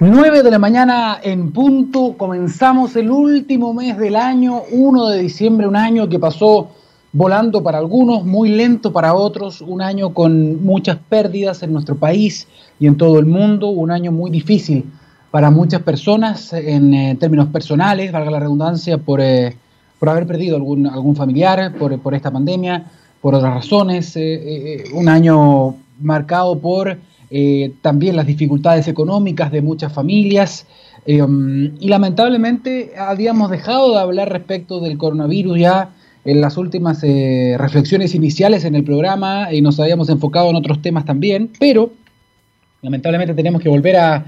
9 de la mañana en punto, comenzamos el último mes del año, 1 de diciembre, un año que pasó volando para algunos, muy lento para otros, un año con muchas pérdidas en nuestro país y en todo el mundo, un año muy difícil para muchas personas en eh, términos personales, valga la redundancia, por, eh, por haber perdido algún, algún familiar, por, por esta pandemia, por otras razones, eh, un año marcado por eh, también las dificultades económicas de muchas familias. Eh, y lamentablemente habíamos dejado de hablar respecto del coronavirus ya en las últimas eh, reflexiones iniciales en el programa y nos habíamos enfocado en otros temas también, pero lamentablemente tenemos que volver a,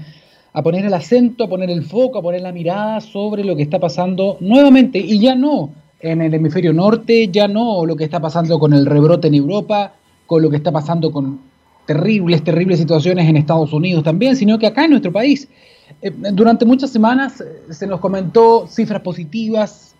a poner el acento, a poner el foco, a poner la mirada sobre lo que está pasando nuevamente y ya no en el hemisferio norte, ya no lo que está pasando con el rebrote en Europa, con lo que está pasando con terribles, terribles situaciones en Estados Unidos también, sino que acá en nuestro país. Eh, durante muchas semanas eh, se nos comentó cifras positivas,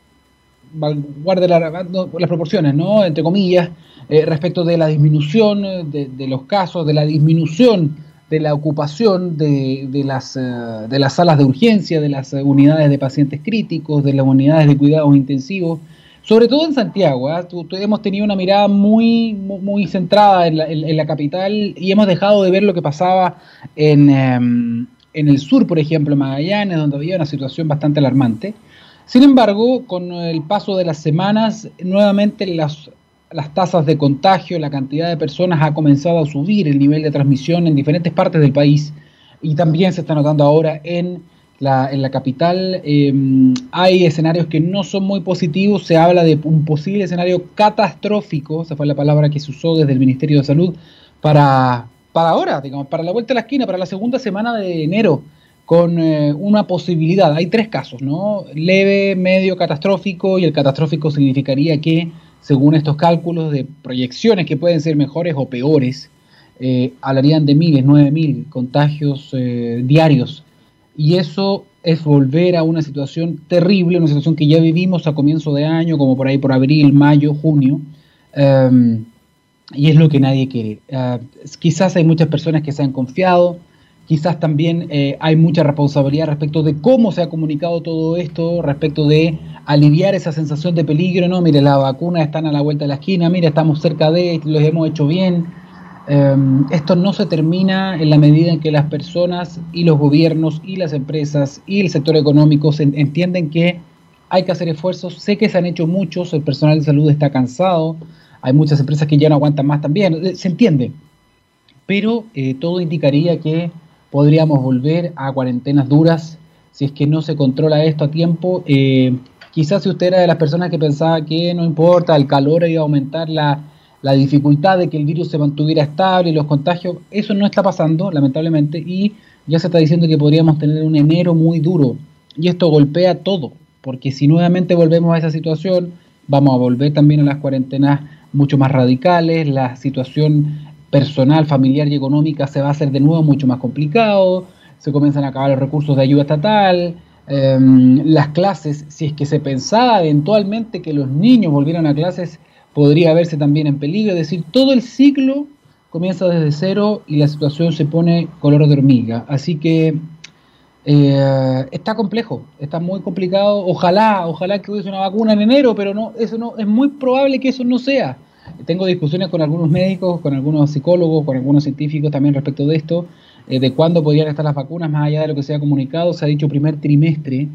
guarde las proporciones, ¿no? Entre comillas, eh, respecto de la disminución de, de, los casos, de la disminución de la ocupación de, de las, de las salas de urgencia, de las unidades de pacientes críticos, de las unidades de cuidados intensivos sobre todo en Santiago, ¿eh? hemos tenido una mirada muy, muy, centrada en la, en, la, capital y hemos dejado de ver lo que pasaba en, eh, en, el sur, por ejemplo, en Magallanes, donde había una situación bastante alarmante. Sin embargo, con el paso de las semanas, nuevamente las, las tasas de contagio, la cantidad de personas ha comenzado a subir, el nivel de transmisión en diferentes partes del país y también se está notando ahora en la, en la capital eh, hay escenarios que no son muy positivos, se habla de un posible escenario catastrófico, esa fue la palabra que se usó desde el Ministerio de Salud, para, para ahora, digamos, para la vuelta a la esquina, para la segunda semana de enero, con eh, una posibilidad. Hay tres casos, ¿no? Leve, medio, catastrófico, y el catastrófico significaría que, según estos cálculos de proyecciones que pueden ser mejores o peores, eh, hablarían de miles, nueve mil contagios eh, diarios y eso es volver a una situación terrible, una situación que ya vivimos a comienzo de año, como por ahí por abril, mayo, junio, um, y es lo que nadie quiere. Uh, quizás hay muchas personas que se han confiado, quizás también eh, hay mucha responsabilidad respecto de cómo se ha comunicado todo esto, respecto de aliviar esa sensación de peligro, no, mire, las vacunas están a la vuelta de la esquina, mire, estamos cerca de, los hemos hecho bien, Um, esto no se termina en la medida en que las personas y los gobiernos y las empresas y el sector económico se entienden que hay que hacer esfuerzos. Sé que se han hecho muchos, el personal de salud está cansado, hay muchas empresas que ya no aguantan más también, eh, se entiende. Pero eh, todo indicaría que podríamos volver a cuarentenas duras si es que no se controla esto a tiempo. Eh, quizás si usted era de las personas que pensaba que no importa, el calor iba a aumentar la la dificultad de que el virus se mantuviera estable los contagios, eso no está pasando, lamentablemente, y ya se está diciendo que podríamos tener un enero muy duro. Y esto golpea todo, porque si nuevamente volvemos a esa situación, vamos a volver también a las cuarentenas mucho más radicales, la situación personal, familiar y económica se va a hacer de nuevo mucho más complicado, se comienzan a acabar los recursos de ayuda estatal, eh, las clases, si es que se pensaba eventualmente que los niños volvieran a clases, podría verse también en peligro, es decir, todo el ciclo comienza desde cero y la situación se pone color de hormiga. Así que eh, está complejo, está muy complicado. Ojalá, ojalá que hubiese una vacuna en enero, pero no, eso no, es muy probable que eso no sea. Tengo discusiones con algunos médicos, con algunos psicólogos, con algunos científicos también respecto de esto, eh, de cuándo podrían estar las vacunas, más allá de lo que se ha comunicado, se ha dicho primer trimestre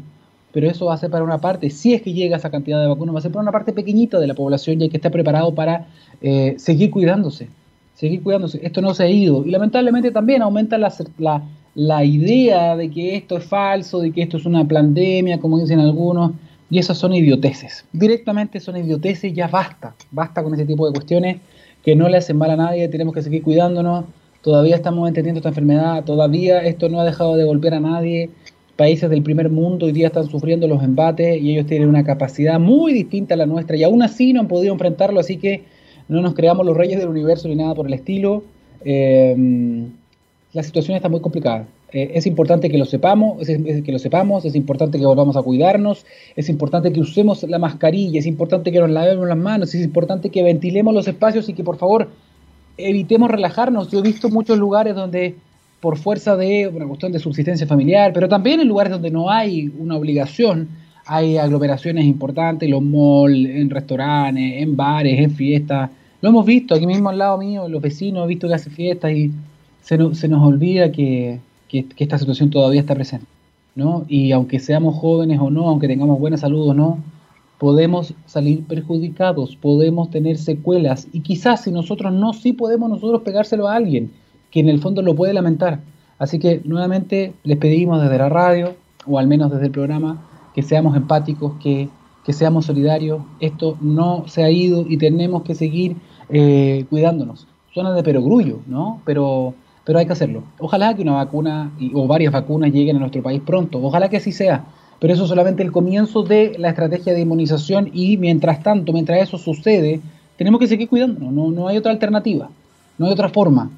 pero eso va a ser para una parte, si es que llega esa cantidad de vacunas, va a ser para una parte pequeñita de la población y hay que estar preparado para eh, seguir cuidándose, seguir cuidándose. Esto no se ha ido y lamentablemente también aumenta la, la, la idea de que esto es falso, de que esto es una pandemia, como dicen algunos, y esas son idioteces. Directamente son idioteces, ya basta, basta con ese tipo de cuestiones que no le hacen mal a nadie, tenemos que seguir cuidándonos, todavía estamos entendiendo esta enfermedad, todavía esto no ha dejado de golpear a nadie, países del primer mundo hoy día están sufriendo los embates y ellos tienen una capacidad muy distinta a la nuestra y aún así no han podido enfrentarlo, así que no nos creamos los reyes del universo ni nada por el estilo. Eh, la situación está muy complicada. Eh, es importante que lo sepamos, es, que lo sepamos, es importante que volvamos a cuidarnos, es importante que usemos la mascarilla, es importante que nos lavemos las manos, es importante que ventilemos los espacios y que por favor evitemos relajarnos. Yo he visto muchos lugares donde por fuerza de una cuestión de subsistencia familiar, pero también en lugares donde no hay una obligación, hay aglomeraciones importantes, los malls, en restaurantes, en bares, en fiestas. Lo hemos visto aquí mismo al lado mío, los vecinos, he visto que hacen fiestas y se, se nos olvida que, que, esta situación todavía está presente. ¿no? Y aunque seamos jóvenes o no, aunque tengamos buena salud o no, podemos salir perjudicados, podemos tener secuelas y quizás si nosotros no, sí podemos nosotros pegárselo a alguien que en el fondo lo puede lamentar. Así que nuevamente les pedimos desde la radio, o al menos desde el programa, que seamos empáticos, que, que seamos solidarios. Esto no se ha ido y tenemos que seguir eh, cuidándonos. Suena de perogrullo, ¿no? Pero, pero hay que hacerlo. Ojalá que una vacuna o varias vacunas lleguen a nuestro país pronto. Ojalá que así sea. Pero eso es solamente el comienzo de la estrategia de inmunización y mientras tanto, mientras eso sucede, tenemos que seguir cuidándonos. No, no hay otra alternativa. No hay otra forma.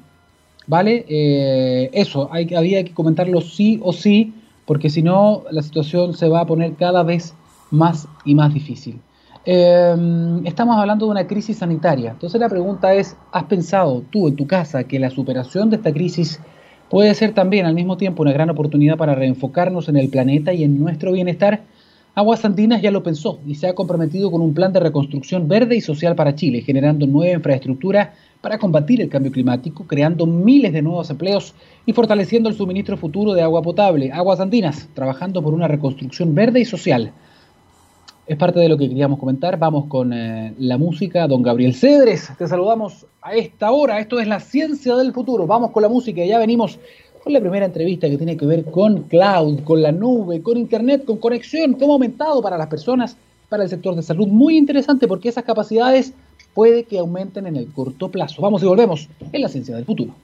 ¿Vale? Eh, eso, hay, había que comentarlo sí o sí, porque si no, la situación se va a poner cada vez más y más difícil. Em, estamos hablando de una crisis sanitaria. Entonces la pregunta es, ¿has pensado tú en tu casa que la superación de esta crisis puede ser también al mismo tiempo una gran oportunidad para reenfocarnos en el planeta y en nuestro bienestar? Aguas Andinas ya lo pensó y se ha comprometido con un plan de reconstrucción verde y social para Chile, generando nueva infraestructura para combatir el cambio climático, creando miles de nuevos empleos y fortaleciendo el suministro futuro de agua potable. Aguas Andinas, trabajando por una reconstrucción verde y social. Es parte de lo que queríamos comentar. Vamos con eh, la música. Don Gabriel Cedres, te saludamos a esta hora. Esto es la ciencia del futuro. Vamos con la música. Ya venimos con la primera entrevista que tiene que ver con cloud, con la nube, con internet, con conexión, cómo ha aumentado para las personas, para el sector de salud. Muy interesante porque esas capacidades puede que aumenten en el corto plazo. Vamos y volvemos en la ciencia del futuro.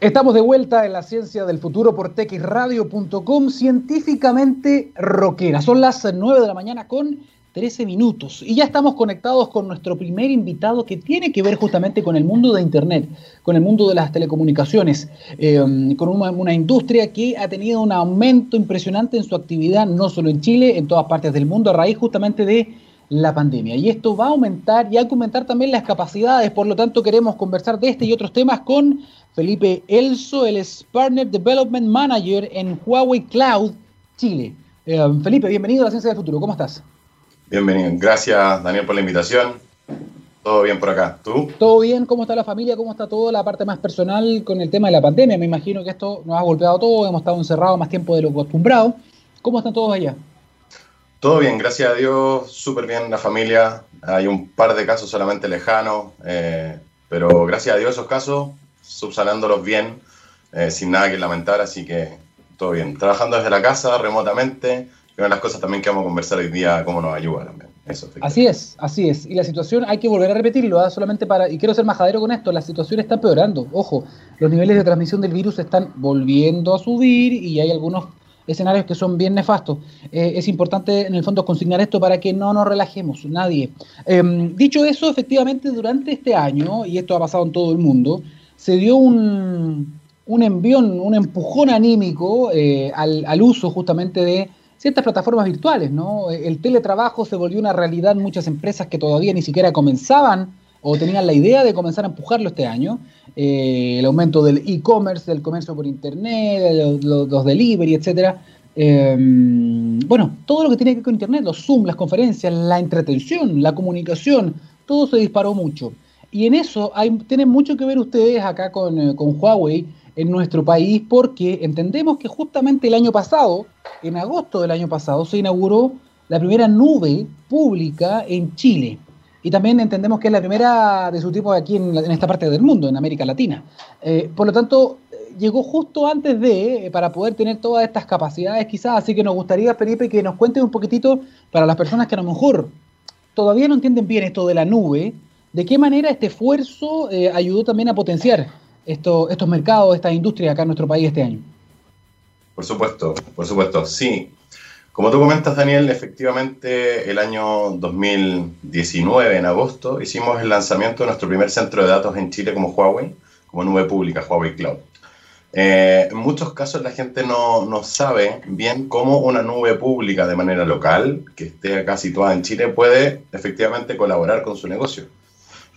Estamos de vuelta en la ciencia del futuro por texradio.com, científicamente rockera. Son las 9 de la mañana con 13 minutos y ya estamos conectados con nuestro primer invitado que tiene que ver justamente con el mundo de Internet, con el mundo de las telecomunicaciones, eh, con una, una, industria que ha tenido un aumento impresionante en su actividad, no solo en Chile, en todas partes del mundo, a raíz justamente de la pandemia. Y esto va a aumentar y que aumentar también las capacidades. Por lo tanto, queremos conversar de este y otros temas con Felipe Elso, el es Partner Development Manager en Huawei Cloud Chile. Eh, Felipe, bienvenido a la Ciencia del Futuro. ¿Cómo estás? Bienvenido. Gracias, Daniel, por la invitación. Todo bien por acá. ¿Tú? Todo bien. ¿Cómo está la familia? ¿Cómo está toda la parte más personal con el tema de la pandemia? Me imagino que esto nos ha golpeado todo. Hemos estado encerrados más tiempo de lo acostumbrado. ¿Cómo están todos allá? Todo bien, gracias a Dios, súper bien la familia. Hay un par de casos solamente lejanos, eh, pero gracias a Dios esos casos, subsanándolos bien, eh, sin nada que lamentar, así que todo bien. Trabajando desde la casa, remotamente, y una de las cosas también que vamos a conversar hoy día, cómo nos ayuda también. Eso, así es, así es. Y la situación, hay que volver a repetirlo, ¿eh? solamente para, y quiero ser majadero con esto, la situación está empeorando. Ojo, los niveles de transmisión del virus están volviendo a subir y hay algunos escenarios que son bien nefastos. Eh, es importante, en el fondo, consignar esto para que no nos relajemos, nadie. Em, dicho eso, efectivamente, durante este año, y esto ha pasado en todo el mundo, se dio un, un envión, un empujón anímico eh, al, al, uso justamente de ciertas plataformas virtuales, ¿no? El teletrabajo se volvió una realidad en muchas empresas que todavía ni siquiera comenzaban o tenían la idea de comenzar a empujarlo este año. Eh, el aumento del e-commerce, del comercio por internet, los, delivery, etcétera. Em, bueno, todo lo que tiene que ver con internet, los Zoom, las conferencias, la entretención, la comunicación, todo se disparó mucho. Y en eso hay, tienen mucho que ver ustedes acá con, eh, con Huawei en nuestro país porque entendemos que justamente el año pasado, en agosto del año pasado, se inauguró la primera nube pública en Chile. Y también entendemos que es la primera de su tipo aquí en, esta parte del mundo, en América Latina. Eh, por lo tanto, llegó justo antes de, eh, para poder tener todas estas capacidades quizás, así que nos gustaría, Felipe, que nos cuentes un poquitito para las personas que a lo mejor todavía no entienden bien esto de la nube, de qué manera este esfuerzo eh, ayudó también a potenciar esto, estos mercados, estas industrias acá en nuestro país este año. Por supuesto, por supuesto, sí. Como tú comentas, Daniel, efectivamente el año 2019, en agosto, hicimos el lanzamiento de nuestro primer centro de datos en Chile como Huawei, como nube pública, Huawei Cloud. Eh, en muchos casos la gente no, no, sabe bien cómo una nube pública de manera local, que esté acá situada en Chile, puede efectivamente colaborar con su negocio.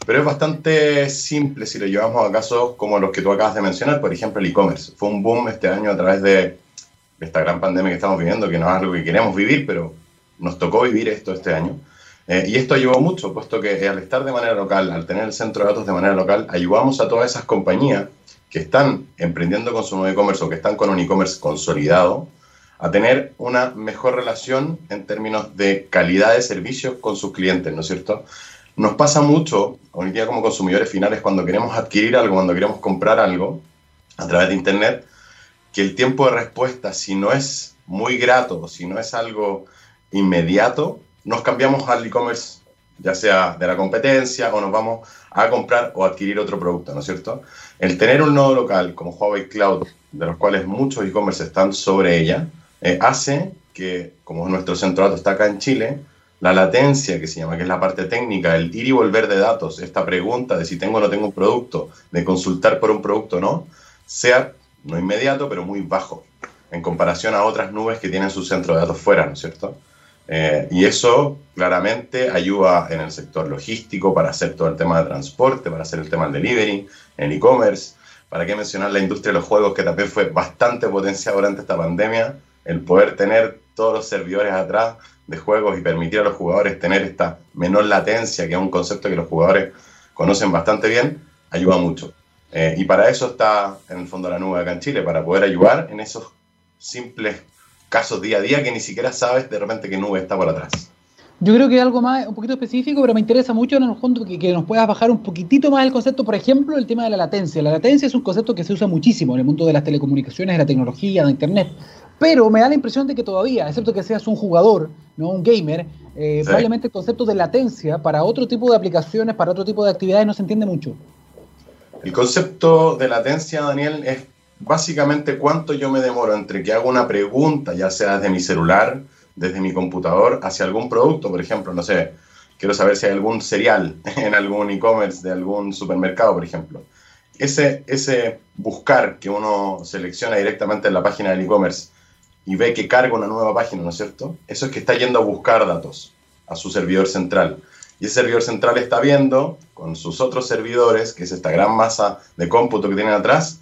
pero es bastante simple si lo llevamos a casos como los que tú acabas de mencionar, por ejemplo el e-commerce. Fue un boom este año a través de esta gran pandemia que estamos viviendo, que no es algo que queremos vivir, pero nos tocó vivir esto este año. Eh, y esto ayudó mucho, puesto que al estar de manera local, al tener el centro de datos de manera local, ayudamos a todas esas compañías que están emprendiendo con su nuevo e-commerce o que están con un e-commerce consolidado, a tener una mejor relación en términos de calidad de servicios con sus clientes, ¿no es cierto? Nos pasa mucho hoy día como consumidores finales cuando queremos adquirir algo, cuando queremos comprar algo a través de Internet, que el tiempo de respuesta, si no es muy grato, si no es algo inmediato, nos cambiamos al e-commerce, ya sea de la competencia o nos vamos a comprar o adquirir otro producto, ¿no es cierto? El tener un nodo local como Huawei Cloud, de los cuales muchos e-commerce están sobre ella, eh, hace que, como nuestro centro de datos está acá en Chile, la latencia que se llama, que es la parte técnica, el ir y volver de datos, esta pregunta de si tengo o no tengo un producto, de consultar por un producto o no, sea no inmediato, pero muy bajo, en comparación a otras nubes que tienen su centro de datos fuera, ¿no es cierto? Eh, y eso claramente ayuda en el sector logístico para hacer todo el tema de transporte, para hacer el tema del delivery, en e-commerce. ¿Para qué mencionar la industria de los juegos que también fue bastante potenciada durante esta pandemia? El poder tener todos los servidores atrás de juegos y permitir a los jugadores tener esta menor latencia, que es un concepto que los jugadores conocen bastante bien, ayuda mucho. Eh, y para eso está en el fondo la nube acá en Chile, para poder ayudar en esos simples casos día a día que ni siquiera sabes de repente qué nube está por atrás. Yo creo que algo más, un poquito específico, pero me interesa mucho en el fondo que, que, nos puedas bajar un poquitito más el concepto, por ejemplo, el tema de la latencia. La latencia es un concepto que se usa muchísimo en el mundo de las telecomunicaciones, de la tecnología, de Internet. Pero me da la impresión de que todavía, excepto que seas un jugador, no un gamer, eh, sí. probablemente el concepto de latencia para otro tipo de aplicaciones, para otro tipo de actividades no se entiende mucho. El concepto de latencia, Daniel, es básicamente cuánto yo me demoro entre que hago una pregunta, ya sea desde mi celular, desde mi computador, hacia algún producto, por ejemplo, no sé, quiero saber si hay algún cereal en algún e-commerce de algún supermercado, por ejemplo. Ese, ese buscar que uno selecciona directamente en la página del e-commerce y ve que carga una nueva página, ¿no es cierto? Eso es que está yendo a buscar datos a su servidor central. Y ese servidor central está viendo con sus otros servidores, que es esta gran masa de cómputo que tienen atrás,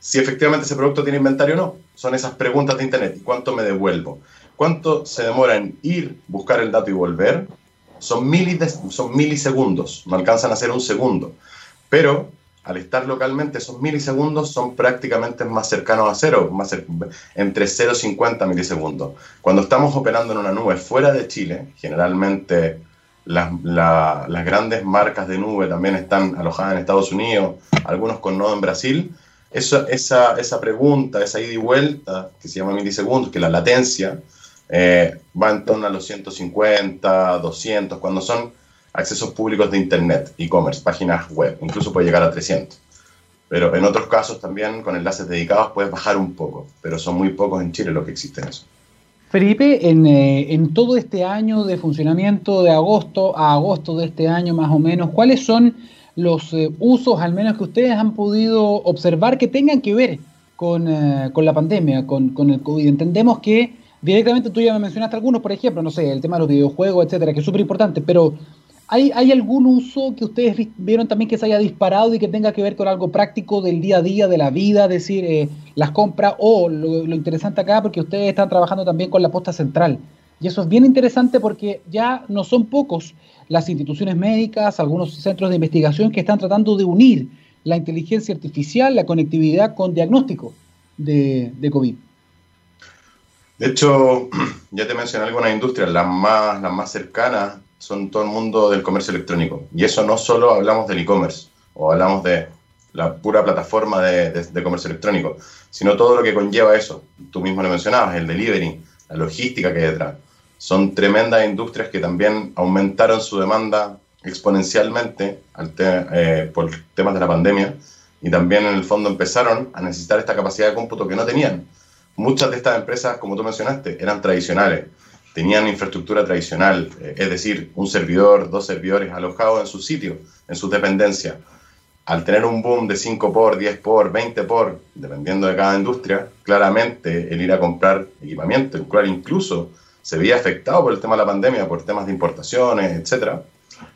si efectivamente ese producto tiene inventario o no. Son esas preguntas de Internet. ¿Y cuánto me devuelvo? ¿Cuánto se demora en ir, buscar el dato y volver? Son, milis, son milisegundos, no alcanzan a ser un segundo. Pero al estar localmente, esos milisegundos son prácticamente más cercanos a cero, más entre 0,50 milisegundos. Cuando estamos operando en una nube fuera de Chile, generalmente las, la, las grandes marcas de nube también están alojadas en Estados Unidos, algunos con nodo en Brasil. Esa, esa pregunta, esa ida y vuelta, que se llama milisegundos, que la latencia, eh, va en torno a los 150, 200, cuando son accesos públicos de Internet, e-commerce, páginas web, incluso puede llegar a 300. Pero en otros casos también con enlaces dedicados puedes bajar un poco, pero son muy pocos en Chile los que existen eso. Felipe, en, eh, en, todo este año de funcionamiento, de agosto a agosto de este año más o menos, ¿cuáles son los eh, usos, al menos que ustedes han podido observar, que tengan que ver con, eh, con la pandemia, con, con, el COVID? Entendemos que directamente tú ya me mencionaste algunos, por ejemplo, no sé, el tema de los videojuegos, etcétera, que es súper importante, pero ¿hay, ¿hay algún uso que ustedes vieron también que se haya disparado y que tenga que ver con algo práctico del día a día, de la vida, es decir, eh, las compras o lo, lo, interesante acá, porque ustedes están trabajando también con la posta central. Y eso es bien interesante porque ya no son pocos las instituciones médicas, algunos centros de investigación que están tratando de unir la inteligencia artificial, la conectividad con diagnóstico de, de COVID. De hecho, ya te mencioné algunas industrias, las más, las más cercanas son todo el mundo del comercio electrónico. Y eso no solo hablamos del e-commerce o hablamos de la pura plataforma de, comercio electrónico, sino todo lo que conlleva eso. Tú mismo lo mencionabas, el delivery, la logística que hay detrás. Son tremendas industrias que también aumentaron su demanda exponencialmente te, eh, por temas de la pandemia y también en el fondo empezaron a necesitar esta capacidad de cómputo que no tenían. Muchas de estas empresas, como tú mencionaste, eran tradicionales, tenían infraestructura tradicional, eh, es decir, un servidor, dos servidores alojados en su sitio, en sus dependencias. Al tener un boom de 5 por, 10 por, 20 por, dependiendo de cada industria, claramente el ir a comprar equipamiento, el cual incluso se veía afectado por el tema de la pandemia, por temas de importaciones, etc.,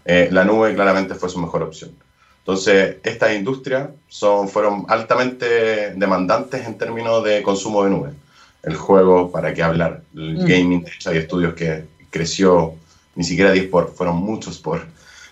eh, la nube claramente fue su mejor opción. Entonces, estas industrias son, fueron altamente demandantes en términos de consumo de nube. El juego, ¿para qué hablar? El mm. gaming, de hecho, hay estudios que creció ni siquiera 10 por, fueron muchos por,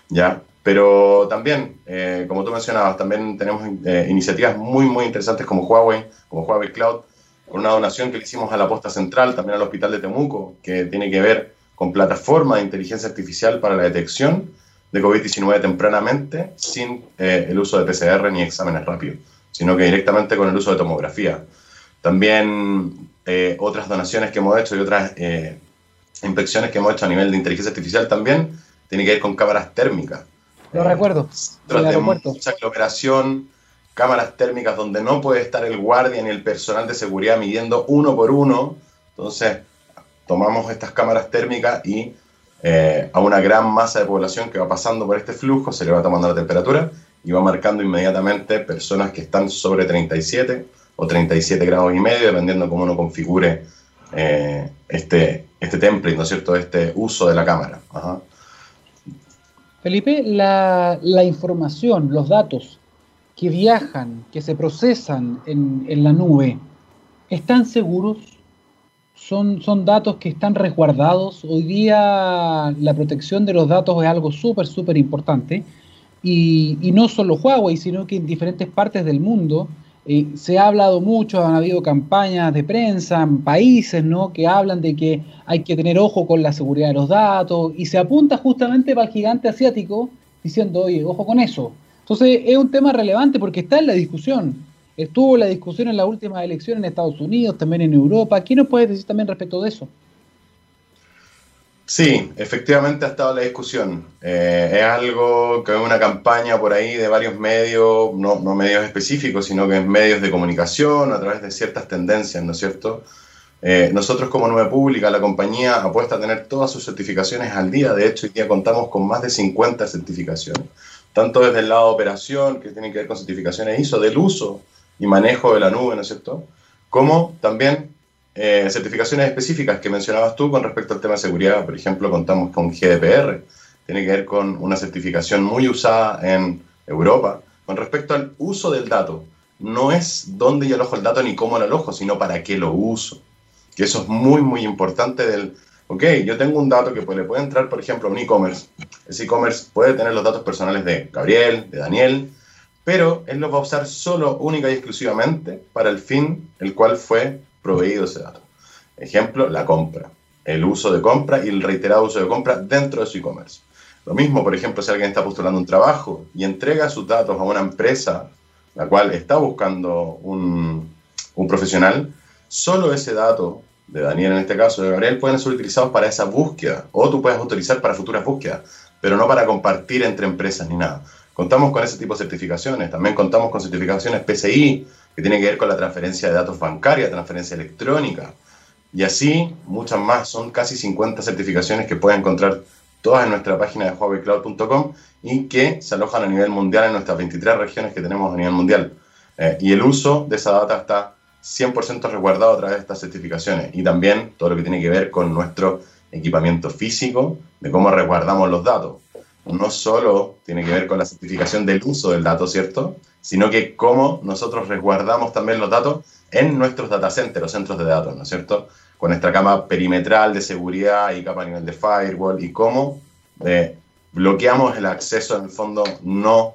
¿ya? Pero también, eh, como tú mencionabas, también tenemos eh, iniciativas muy, muy interesantes como Huawei, como Huawei Cloud, con una donación que le hicimos a la posta central, también al hospital de Temuco, que tiene que ver con plataforma de inteligencia artificial para la detección de COVID-19 tempranamente, sin eh, el uso de PCR ni exámenes rápidos, sino que directamente con el uso de tomografía. También otras donaciones que hemos hecho y otras inspecciones que hemos hecho a nivel de inteligencia artificial también, tiene que ver con cámaras térmicas. Lo recuerdo. de mucha aglomeración, cámaras térmicas donde no puede estar el guardia ni el personal de seguridad midiendo uno por uno. Entonces, tomamos estas cámaras térmicas y eh, a una gran masa de población que va pasando por este flujo se le va tomando la temperatura y va marcando inmediatamente personas que están sobre 37 o 37 grados y medio, dependiendo cómo uno configure eh, este, este template, ¿no es cierto?, este uso de la cámara. Felipe, la, información, los datos que viajan, que se procesan en, la nube, ¿están seguros? Son, son, datos que están resguardados. Hoy día la protección de los datos es algo súper, súper importante. Y, y, no solo Huawei, sino que en diferentes partes del mundo se ha hablado mucho, han habido campañas de prensa en países ¿no? que hablan de que hay que tener ojo con la seguridad de los datos y se apunta justamente para el gigante asiático diciendo, oye, ojo con eso. Entonces es un tema relevante porque está en la discusión. Estuvo la discusión en la última elección en Estados Unidos, también en Europa. ¿Qué nos puedes decir también respecto de eso? Sí, efectivamente ha estado la discusión. Eh, es algo que es una campaña por ahí de varios medios, no, medios específicos, sino que es medios de comunicación a través de ciertas tendencias, ¿no es cierto? Eh, nosotros como Nube Pública, la compañía apuesta a tener todas sus certificaciones al día. De hecho, hoy día contamos con más de 50 certificaciones, tanto desde el lado de operación, que tienen que ver con certificaciones ISO, del uso y manejo de la nube, ¿no es cierto? Como también eh, certificaciones específicas que mencionabas tú con respecto al tema de seguridad. Por ejemplo, contamos con GDPR, tiene que ver con una certificación muy usada en Europa. Con respecto al uso del dato, no es dónde yo alojo el dato ni cómo lo alojo, sino para qué lo uso. Que eso es muy, muy importante del, ok, yo tengo un dato que le puede entrar, por ejemplo, a un e-commerce. Ese e-commerce puede tener los datos personales de Gabriel, de Daniel, pero él los va a usar solo, única y exclusivamente para el fin el cual fue proveído ese dato. Ejemplo, la compra, el uso de compra y el reiterado uso de compra dentro de su e-commerce. Lo mismo, por ejemplo, si alguien está postulando un trabajo y entrega sus datos a una empresa, la cual está buscando un, un profesional, solo ese dato de Daniel en este caso, de Gabriel, pueden ser utilizados para esa búsqueda o tú puedes utilizar para futuras búsquedas, pero no para compartir entre empresas ni nada. Contamos con ese tipo de certificaciones, también contamos con certificaciones PCI, que tiene que ver con la transferencia de datos bancaria, transferencia electrónica, y así muchas más. Son casi 50 certificaciones que pueden encontrar todas en nuestra página de huawei-cloud.com y que se alojan a nivel mundial en nuestras 23 regiones que tenemos a nivel mundial. Eh, y el uso de esa data está 100% resguardado a través de estas certificaciones y también todo lo que tiene que ver con nuestro equipamiento físico, de cómo resguardamos los datos. No solo tiene que ver con la certificación del uso del dato, ¿cierto? sino que cómo nosotros resguardamos también los datos en nuestros data centers, los centros de datos, ¿no es cierto? Con nuestra cama perimetral de seguridad y capa a nivel de firewall y cómo eh, bloqueamos el acceso en el fondo no,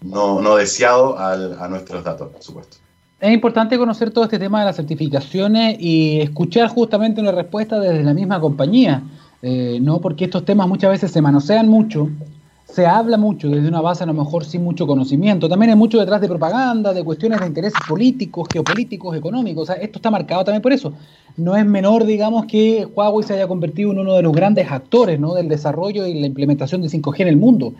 no, deseado a nuestros datos, por supuesto. Es importante conocer todo este tema de las certificaciones y escuchar justamente una respuesta desde la misma compañía, eh, ¿no? Porque estos temas muchas veces se manosean mucho se habla mucho desde una base a lo mejor sin mucho conocimiento. También hay mucho detrás de propaganda, de cuestiones de intereses políticos, geopolíticos, económicos. Esto está marcado también por eso. No es menor, digamos, que Huawei se haya convertido en uno de los grandes actores ¿no? del desarrollo y la implementación de 5G en el mundo.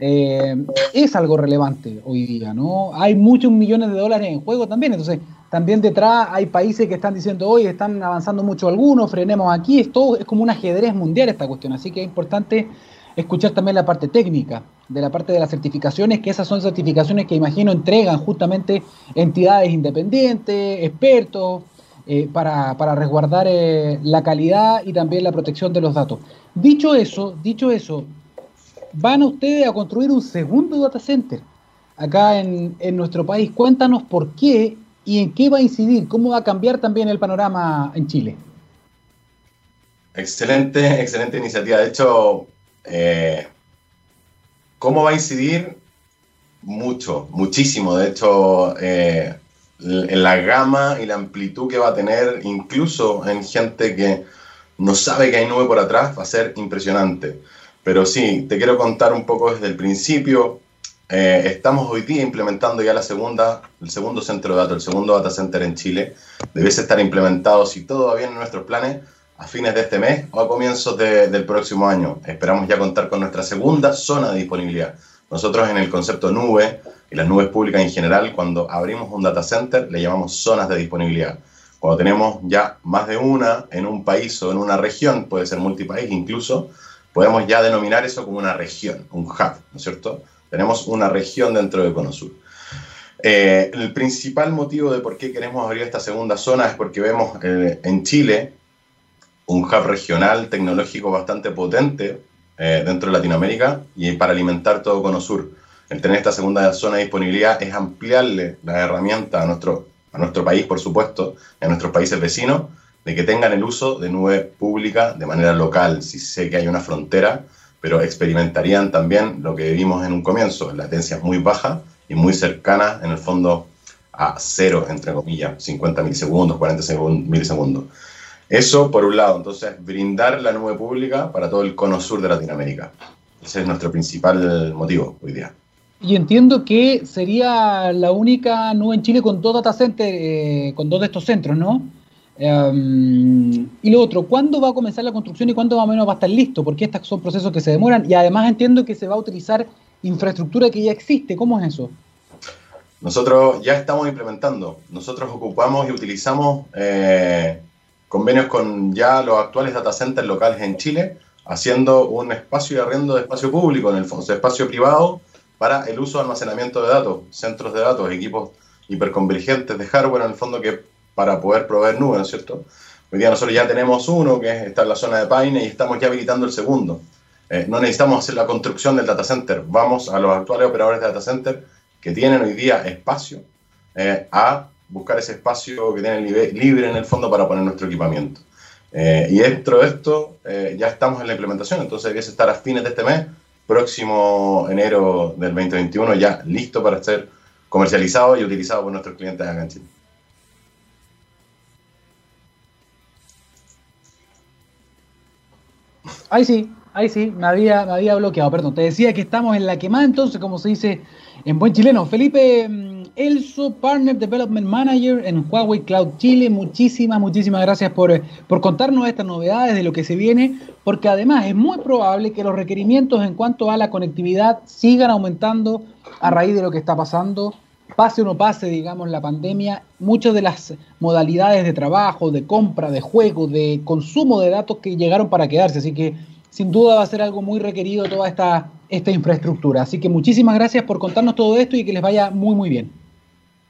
Eh, es algo relevante hoy día, ¿no? Hay muchos millones de dólares en juego también, entonces también detrás hay países que están diciendo, hoy están avanzando mucho algunos, frenemos aquí, es todo, es como un ajedrez mundial esta cuestión, así que es importante escuchar también la parte técnica, de la parte de las certificaciones, que esas son certificaciones que imagino entregan justamente entidades independientes, expertos, eh, para, resguardar eh, la calidad y también la protección de los datos. Dicho eso, dicho eso, van ustedes a construir un segundo data center acá en, en nuestro país. Cuéntanos por qué y en qué va a incidir, cómo va a cambiar también el panorama en Chile. Excelente, excelente iniciativa. De hecho, eh, ¿cómo va a incidir? Mucho, muchísimo. De hecho, eh, la gama y la amplitud que va a tener, incluso en gente que no sabe que hay nube por atrás, va a ser impresionante. Pero sí, te quiero contar un poco desde el principio. Eh, estamos hoy día implementando ya la segunda, el segundo centro de datos, el segundo data center en Chile. Debe estar implementado, si todo va bien en nuestros planes, a fines de este mes o a comienzos del próximo año. Esperamos ya contar con nuestra segunda zona de disponibilidad. Nosotros en el concepto nube y las nubes públicas en general, cuando abrimos un data center, le llamamos zonas de disponibilidad. Cuando tenemos ya más de una en un país o en una región, puede ser multipaís incluso, podemos ya denominar eso como una región, un hub, ¿no es cierto? Tenemos una región dentro de Conosur. Eh, el principal motivo de por qué queremos abrir esta segunda zona es porque vemos eh, en Chile un hub regional tecnológico bastante potente eh, dentro de Latinoamérica y para alimentar todo Cono Sur. El tener esta segunda zona de disponibilidad es ampliarle la herramienta a nuestro, a nuestro país, por supuesto, y a nuestros países vecinos, de que tengan el uso de nube pública de manera local. Si sé que hay una frontera, pero experimentarían también lo que vimos en un comienzo, latencias muy bajas y muy cercanas, en el fondo, a cero, entre comillas, 50 milisegundos, 40 milisegundos. Eso por un lado, entonces brindar la nube pública para todo el cono sur de Latinoamérica. Ese es nuestro principal motivo hoy día. Y entiendo que sería la única nube en Chile con dos data eh, con dos de estos centros, ¿no? Em, y lo otro, ¿cuándo va a comenzar la construcción y cuándo más o menos va a estar listo? Porque estos son procesos que se demoran y además entiendo que se va a utilizar infraestructura que ya existe. ¿Cómo es eso? Nosotros ya estamos implementando. Nosotros ocupamos y utilizamos eh, convenios con ya los actuales data centers locales en Chile, haciendo un espacio de arriendo de espacio público, en el fondo, espacio privado, para el uso de almacenamiento de datos, centros de datos, equipos hiperconvergentes de hardware, en el fondo, que para poder proveer nubes, ¿no es cierto? Hoy día nosotros ya tenemos uno, que está en la zona de Paine, y estamos ya habilitando el segundo. Eh, no necesitamos hacer la construcción del data center, vamos a los actuales operadores de data center que tienen hoy día espacio eh, a buscar ese espacio que tiene libre en el fondo para poner nuestro equipamiento. Eh, y dentro de esto eh, ya estamos en la implementación, entonces debiese estar a fines de este mes, próximo enero del 2021, ya listo para ser comercializado y utilizado por nuestros clientes acá en Chile. Ahí sí, ahí sí, me había, me había bloqueado, perdón. Te decía que estamos en la quemada, entonces, como se dice en buen chileno. Felipe mm, Elso, Partner Development Manager en Huawei Cloud Chile. Muchísimas, muchísimas gracias por, por contarnos estas novedades de lo que se viene, porque además es muy probable que los requerimientos en cuanto a la conectividad sigan aumentando a raíz de lo que está pasando. Pase o no pase, digamos, la pandemia, muchas de las modalidades de trabajo, de compra, de juego, de consumo de datos que llegaron para quedarse. Así que sin duda va a ser algo muy requerido toda esta, esta infraestructura. Así que muchísimas gracias por contarnos todo esto y que les vaya muy, muy bien.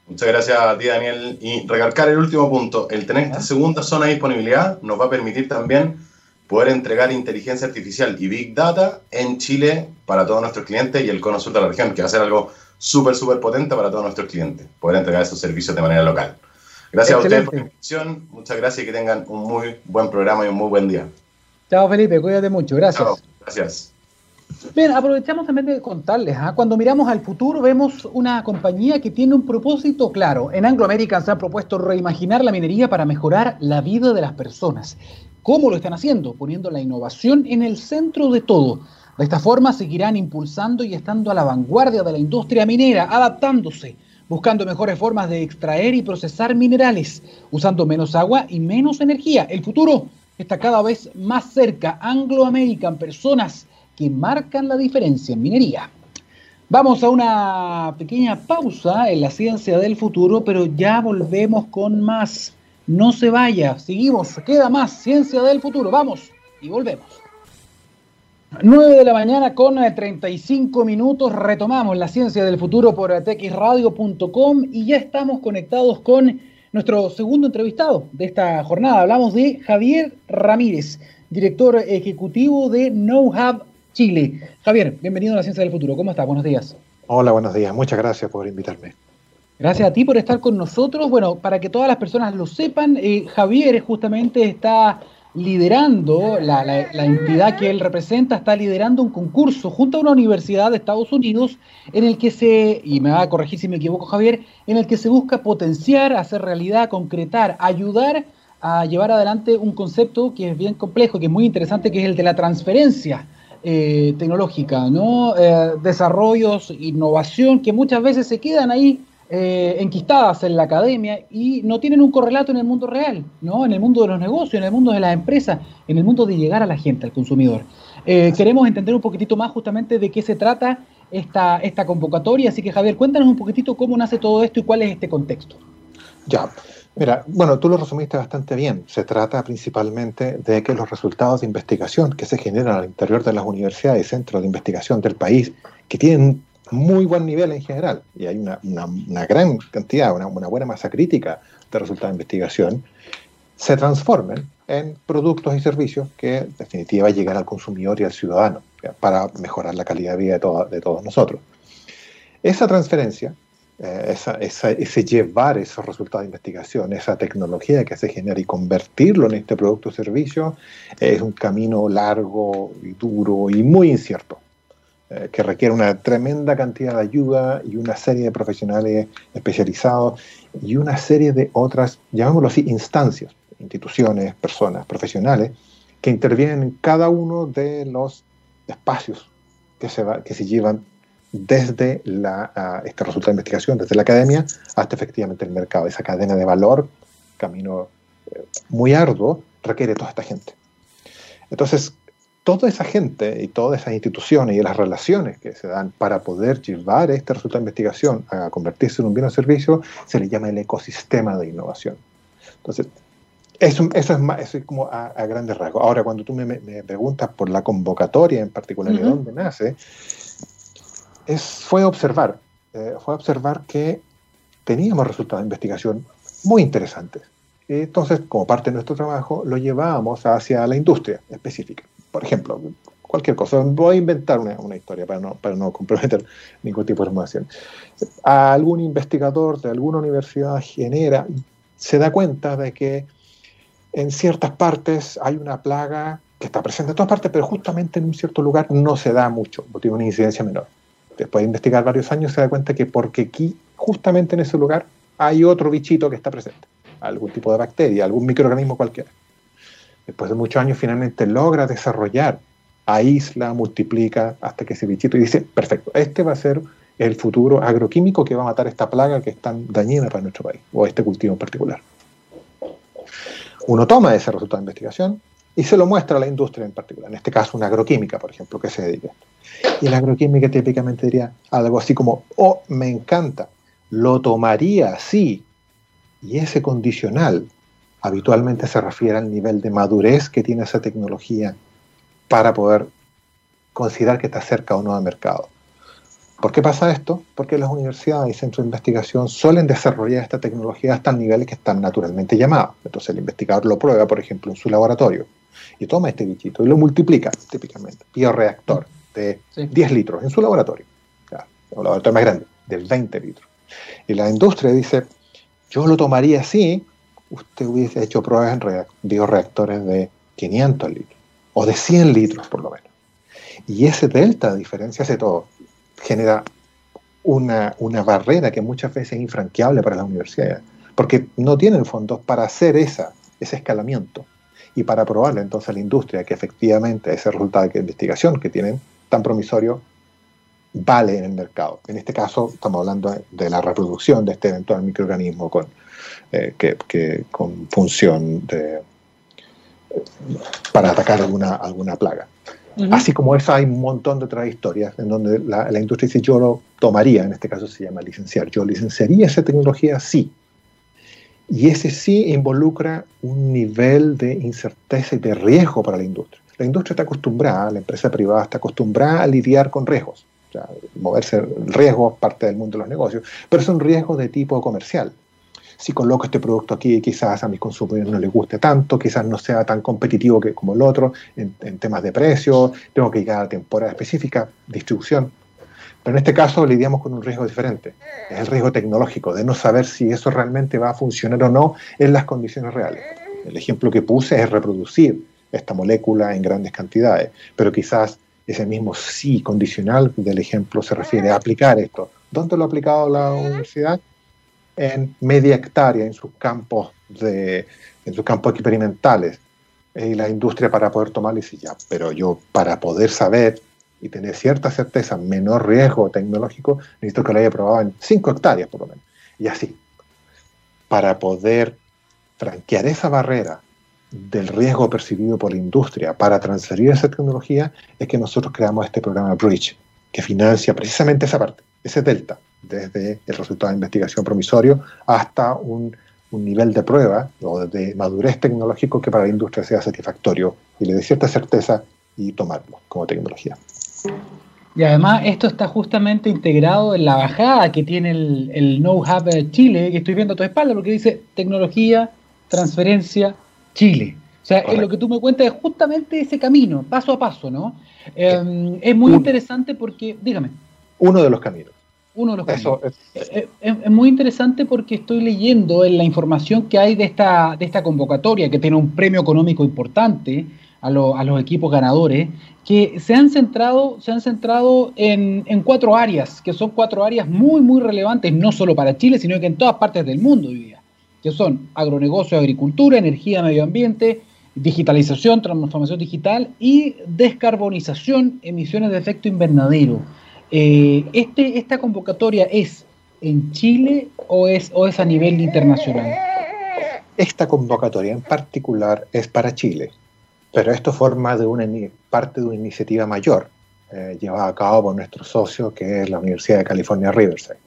Muchas gracias a ti, Daniel. Y recalcar el último punto, el tener esta segunda zona de disponibilidad nos va a permitir también poder entregar inteligencia artificial y big data en Chile para todos nuestros clientes y el cono sur de la región, que va a ser algo súper, súper potente para todos nuestros clientes, poder entregar esos servicios de manera local. Gracias a ustedes por la invitación, muchas gracias y que tengan un muy buen programa y un muy buen día. Chao Felipe, cuídate mucho, gracias. Chao, gracias. Bien, aprovechamos también de contarles, ¿ah? cuando miramos al futuro vemos una compañía que tiene un propósito claro. En Anglo American se han propuesto reimaginar la minería para mejorar la vida de las personas. ¿Cómo lo están haciendo? Poniendo la innovación en el centro de todo. De esta forma seguirán impulsando y estando a la vanguardia de la industria minera, adaptándose, buscando mejores formas de extraer y procesar minerales, usando menos agua y menos energía. El futuro está cada vez más cerca. Anglo American, personas que marcan la diferencia en minería. Vamos a una pequeña pausa en la ciencia del futuro, pero ya volvemos con más. No se vaya, seguimos, queda más ciencia del futuro. Vamos y volvemos. 9 de la mañana con 35 minutos retomamos la ciencia del futuro por texradio.com y ya estamos conectados con nuestro segundo entrevistado de esta jornada. Hablamos de Javier Ramírez, director ejecutivo de KnowHub Chile. Javier, bienvenido a la Ciencia del Futuro. ¿Cómo está? Buenos días. Hola, buenos días. Muchas gracias por invitarme. Gracias a ti por estar con nosotros. Bueno, para que todas las personas lo sepan, eh, Javier justamente está liderando, la, entidad que él representa está liderando un concurso junto a una universidad de Estados Unidos en el que se, y me va a corregir si me equivoco Javier, en el que se busca potenciar, hacer realidad, concretar, ayudar a llevar adelante un concepto que es bien complejo, que es muy interesante, que es el de la transferencia eh, tecnológica, ¿no? Eh, desarrollos, innovación, que muchas veces se quedan ahí eh, enquistadas en la academia y no tienen un correlato en el mundo real, ¿no? En el mundo de los negocios, en el mundo de las empresas, en el mundo de llegar a la gente, al consumidor. queremos entender un poquitito más justamente de qué se trata esta, esta convocatoria, así que Javier, cuéntanos un poquitito cómo nace todo esto y cuál es este contexto. Ya, Mira, bueno, tú lo resumiste bastante bien. Se trata principalmente de que los resultados de investigación que se generan al interior de las universidades y centros de investigación del país, que tienen muy buen nivel en general, y hay una, gran cantidad, una, buena masa crítica de resultados de investigación, se transformen en productos y servicios que en definitiva llegan al consumidor y al ciudadano para mejorar la calidad de vida de, todos nosotros. Esa transferencia eh, ese llevar esos resultados de investigación, esa tecnología que se genera y convertirlo en este producto o servicio es un camino largo y duro y muy incierto, eh, que requiere una tremenda cantidad de ayuda y una serie de profesionales especializados y una serie de otras, llamémoslo así, instancias, instituciones, personas, profesionales, que intervienen en cada uno de los espacios que se, va, que se llevan desde la, este resultado de investigación, desde la academia hasta efectivamente el mercado. Esa cadena de valor, camino eh, muy arduo, requiere toda esta gente. Entonces, toda esa gente y todas esas instituciones y las relaciones que se dan para poder llevar este resultado de investigación a convertirse en un bien o servicio, se le llama el ecosistema de innovación. Entonces, eso, eso, es, más, eso es como a, grandes rasgos. Ahora, cuando tú me, preguntas por la convocatoria en particular, de dónde nace, fue observar, eh, fue observar que teníamos resultados de investigación muy interesantes. Entonces, como parte de nuestro trabajo, lo llevábamos hacia la industria específica. Por ejemplo, cualquier cosa. Voy a inventar una, historia para no, para no comprometer ningún tipo de información. algún investigador de alguna universidad genera, se da cuenta de que en ciertas partes hay una plaga que está presente en todas partes, pero justamente en un cierto lugar no se da mucho, tiene una incidencia menor después de investigar varios años, se da cuenta que porque aquí, justamente en ese lugar, hay otro bichito que está presente, algún tipo de bacteria, algún microorganismo cualquiera. Después de muchos años, finalmente logra desarrollar, aísla, multiplica, hasta que ese bichito dice, perfecto, este va a ser el futuro agroquímico que va a matar esta plaga que es tan dañina para nuestro país, o este cultivo en particular. Uno toma ese resultado de investigación y se lo muestra a la industria en particular, en este caso una agroquímica, por ejemplo, que se dedica. Y la agroquímica típicamente diría algo así como, oh, me encanta, lo tomaría así. Y ese condicional habitualmente se refiere al nivel de madurez que tiene esa tecnología para poder considerar que está cerca o no al mercado. ¿Por qué pasa esto? Porque las universidades y centros de investigación suelen desarrollar esta tecnología hasta niveles que están naturalmente llamados. Entonces el investigador lo prueba, por ejemplo, en su laboratorio y toma este bichito y lo multiplica típicamente, bioreactor de 10 litros en su laboratorio, un laboratorio más grande, de 20 litros. Y la industria dice, yo lo tomaría así, usted hubiese hecho pruebas en bioreactores de 500 litros, o de 100 litros por lo menos. Y ese delta de diferencia hace todo, genera una, una barrera que muchas veces es infranqueable para las universidades, porque no tienen fondos para hacer esa, ese escalamiento y para probarle entonces a la industria que efectivamente ese resultado de investigación que tienen tan promisorio vale en el mercado. En este caso estamos hablando de la reproducción de este eventual microorganismo con, eh, que, con función de, para atacar alguna, alguna plaga. Así como eso hay un montón de otras historias en donde la, la, industria dice yo lo tomaría, en este caso se llama licenciar, yo licenciaría esa tecnología sí. Y ese sí involucra un nivel de incerteza y de riesgo para la industria. La industria está acostumbrada, la empresa privada está acostumbrada a lidiar con riesgos. O sea, moverse riesgos parte del mundo de los negocios, pero son riesgos de tipo comercial. si coloco este producto aquí, quizás a mis consumidores no les guste tanto, quizás no sea tan competitivo que, como el otro en, temas de precio, tengo que llegar a temporada específica, distribución. Pero en este caso lidiamos con un riesgo diferente, es el riesgo tecnológico, de no saber si eso realmente va a funcionar o no en las condiciones reales. El ejemplo que puse es reproducir esta molécula en grandes cantidades, pero quizás ese mismo sí condicional del ejemplo se refiere a aplicar esto. ¿Dónde lo ha aplicado la universidad? En media hectárea, en sus campos, de, en sus campos experimentales. Y la industria para poder tomar y ya, pero yo para poder saber y tener cierta certeza, menor riesgo tecnológico, necesito que lo haya probado en 5 hectáreas por lo menos. Y así, para poder franquear esa barrera del riesgo percibido por la industria para transferir esa tecnología, es que nosotros creamos este programa Bridge, que financia precisamente esa parte, ese delta, desde el resultado de investigación promisorio hasta un, un nivel de prueba o de madurez tecnológico que para la industria sea satisfactorio y le dé cierta certeza y tomarlo como tecnología. Y además esto está justamente integrado en la bajada que tiene el, el Know-Hub Chile, que estoy viendo a tu espalda, porque dice tecnología, transferencia, Chile. O sea, lo que tú me cuentas es justamente ese camino, paso a paso, ¿no? Em, es muy interesante porque, dígame. Uno de los caminos. Uno de los caminos. Eh, eh, es, muy interesante porque estoy leyendo en la información que hay de esta, de esta convocatoria, que tiene un premio económico importante a, a los equipos ganadores, que se han centrado, se han centrado en, en, cuatro áreas, que son cuatro áreas muy, muy relevantes, no solo para Chile, sino que en todas partes del mundo hoy día, que son agronegocio, agricultura, energía, medio ambiente, digitalización, transformación digital y descarbonización, emisiones de efecto invernadero. Eh, este, ¿Esta convocatoria es en Chile o es, o es a nivel internacional? Esta convocatoria en particular es para Chile. Pero esto forma de una, parte de una iniciativa mayor eh, llevada a cabo por nuestro socio, que es la Universidad de California Riverside.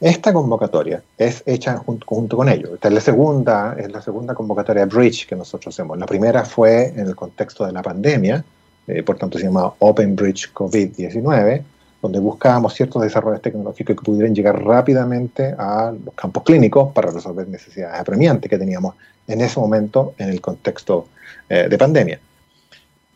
Esta convocatoria es hecha junto, con ellos. Esta es la segunda, es la segunda convocatoria Bridge que nosotros hacemos. La primera fue en el contexto de la pandemia, eh, por tanto se llama Open Bridge COVID-19, donde buscábamos ciertos desarrollos tecnológicos que pudieran llegar rápidamente a los campos clínicos para resolver necesidades apremiantes que teníamos en ese momento en el contexto eh, de pandemia.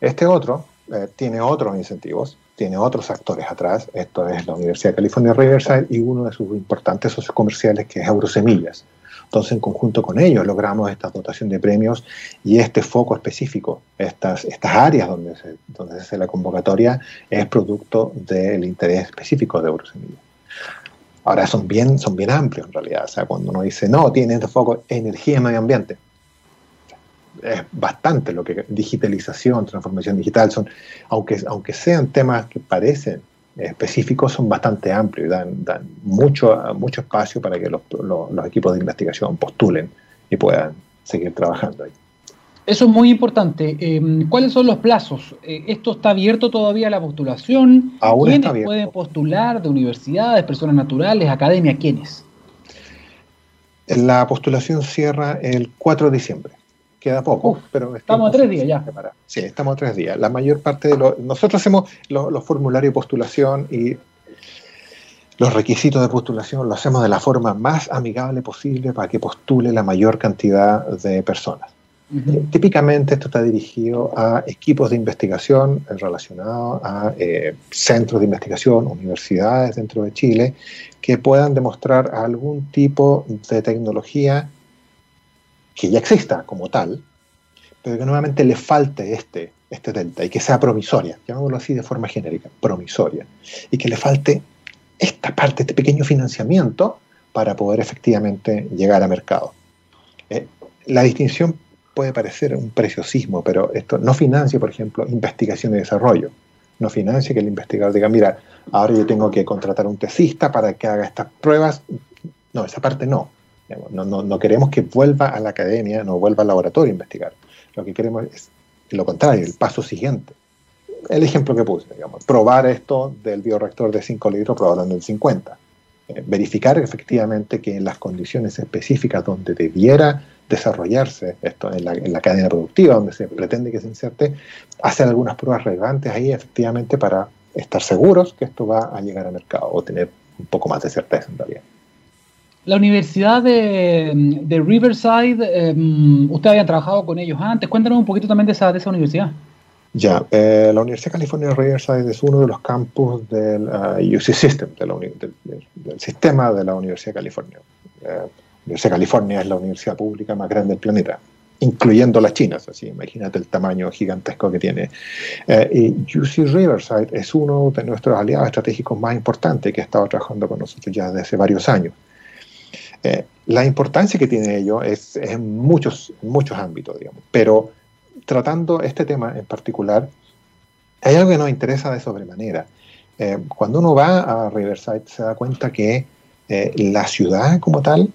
Este otro eh, tiene otros incentivos, tiene otros actores atrás. Esto es la Universidad de California Riverside y uno de sus importantes socios comerciales que es Eurosemillas. Entonces, en conjunto con ellos, logramos esta dotación de premios y este foco específico, estas, estas áreas donde se, donde se hace la convocatoria, es producto del interés específico de Eurosemillas. Ahora, son bien, son bien amplios en realidad. O sea, cuando uno dice, no, tiene este foco energía y medio ambiente, es bastante lo que digitalización, transformación digital son, aunque, aunque sean temas que parecen específicos, son bastante amplios y dan, dan mucho, mucho espacio para que los, los, equipos de investigación postulen y puedan seguir trabajando ahí. Eso es muy importante. Em, ¿Cuáles son los plazos? Eh, ¿Esto está abierto todavía a la postulación? Aún ¿Quiénes pueden postular de universidades, personas naturales, academia? ¿Quiénes? La postulación cierra el 4 de diciembre queda poco, pero estamos a tres días ya. Sí, estamos a tres días. La mayor parte de los... Nosotros hacemos los, formularios de postulación y los requisitos de postulación lo hacemos de la forma más amigable posible para que postule la mayor cantidad de personas. Típicamente esto está dirigido a equipos de investigación relacionados a eh, centros de investigación, universidades dentro de Chile, que puedan demostrar algún tipo de tecnología que ya exista como tal, pero que nuevamente le falte este, este delta y que sea promisoria, llamémoslo así de forma genérica, promisoria, y que le falte esta parte, este pequeño financiamiento para poder efectivamente llegar a mercado. Eh, la distinción puede parecer un preciosismo, pero esto no financia, por ejemplo, investigación y desarrollo. No financia que el investigador diga, mira, ahora yo tengo que contratar a un tesista para que haga estas pruebas. No, esa parte no. No, no, queremos que vuelva a la academia, no vuelva al laboratorio a investigar. Lo que queremos es lo contrario, el paso siguiente. El ejemplo que puse, digamos, probar esto del bioreactor de 5 litros, probarlo en el 50. Eh, verificar efectivamente que en las condiciones específicas donde debiera desarrollarse esto en la, en la, cadena productiva, donde se pretende que se inserte, hacer algunas pruebas relevantes ahí efectivamente para estar seguros que esto va a llegar al mercado o tener un poco más de certeza en realidad. La Universidad de, Riverside, em, usted había trabajado con ellos antes. Cuéntanos un poquito también de esa, de esa universidad. Ya, eh, la Universidad de California de Riverside es uno de los campus del uh, UC System, del, sistema de la Universidad de California. Eh, la Universidad de California es la universidad pública más grande del planeta, incluyendo las chinas, así imagínate el tamaño gigantesco que tiene. Eh, y UC Riverside es uno de nuestros aliados estratégicos más importantes que ha estado trabajando con nosotros ya desde hace varios años. La importancia que tiene ello es, es en muchos, muchos ámbitos, digamos, pero tratando este tema en particular, hay algo que nos interesa de sobremanera. Eh, cuando uno va a Riverside se da cuenta que eh, la ciudad como tal,